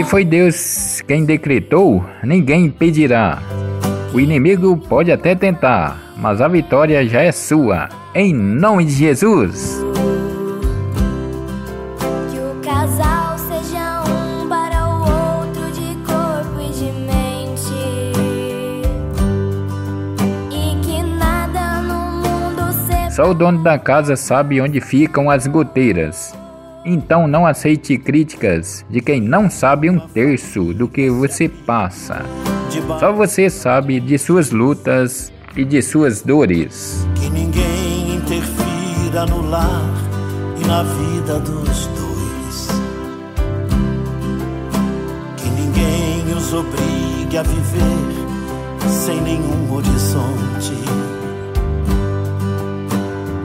Se foi Deus quem decretou, ninguém impedirá. O inimigo pode até tentar, mas a vitória já é sua. Em nome de Jesus. Só o dono da casa sabe onde ficam as goteiras. Então não aceite críticas de quem não sabe um terço do que você passa. Só você sabe de suas lutas e de suas dores. Que ninguém interfira no lar e na vida dos dois. Que ninguém os obrigue a viver sem nenhum horizonte.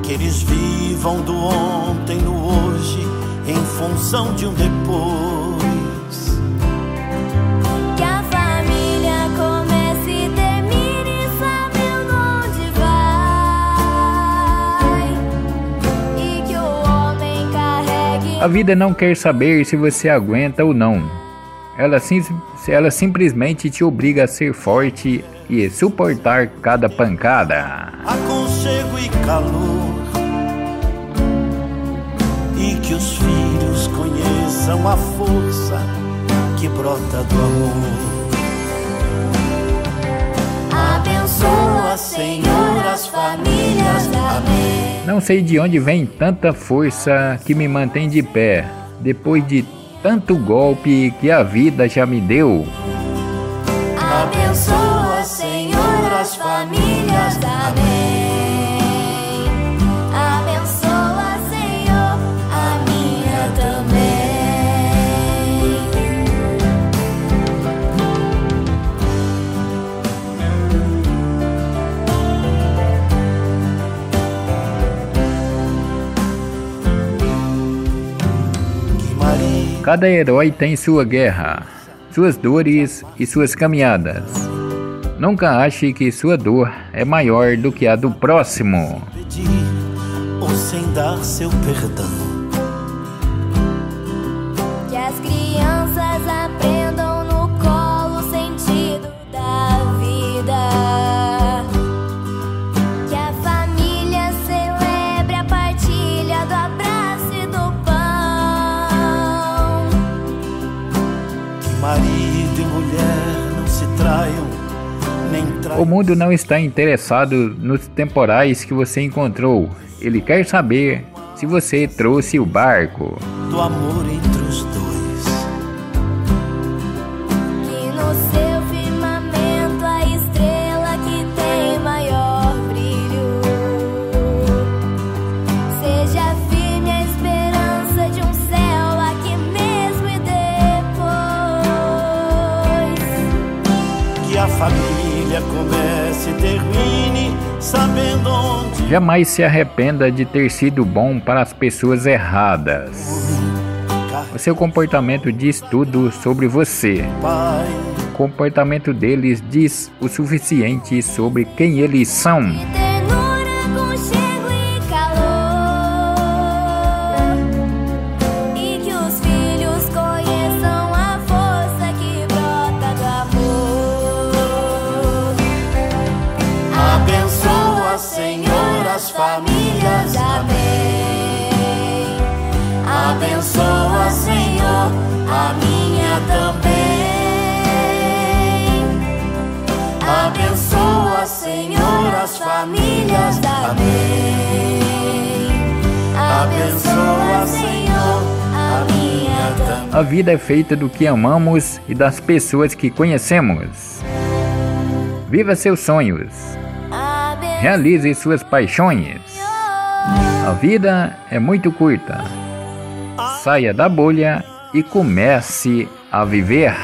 Que eles vivam do ontem no hoje em função de um depois. Que a família comece e termine sabendo onde vai. E que o homem carregue. A vida não quer saber se você aguenta ou não. Ela, sim, ela simplesmente te obriga a ser forte e suportar cada pancada. aconchego e calor. Que os filhos conheçam a força que brota do amor. Abençoa, Senhor, as famílias. Amém. Não sei de onde vem tanta força que me mantém de pé, depois de tanto golpe que a vida já me deu. Abençoa, Senhor, as famílias. Cada herói tem sua guerra, suas dores e suas caminhadas. Nunca ache que sua dor é maior do que a do próximo. ou sem dar seu perdão. Que as crianças aprendam traiam, nem traiam. O mundo não está interessado nos temporais que você encontrou. Ele quer saber se você trouxe o barco. do amor entre os dois. Comece e termine sabendo onde Jamais se arrependa de ter sido bom para as pessoas erradas. O seu comportamento diz tudo sobre você. O comportamento deles diz o suficiente sobre quem eles são. As famílias. Amém. Abençoa, Senhor, a minha também. Abençoa, Senhor, as famílias. Amém. Abençoa, Senhor, a minha também. A vida é feita do que amamos e das pessoas que conhecemos. Viva seus sonhos. Realize suas paixões. A vida é muito curta. Saia da bolha e comece a viver.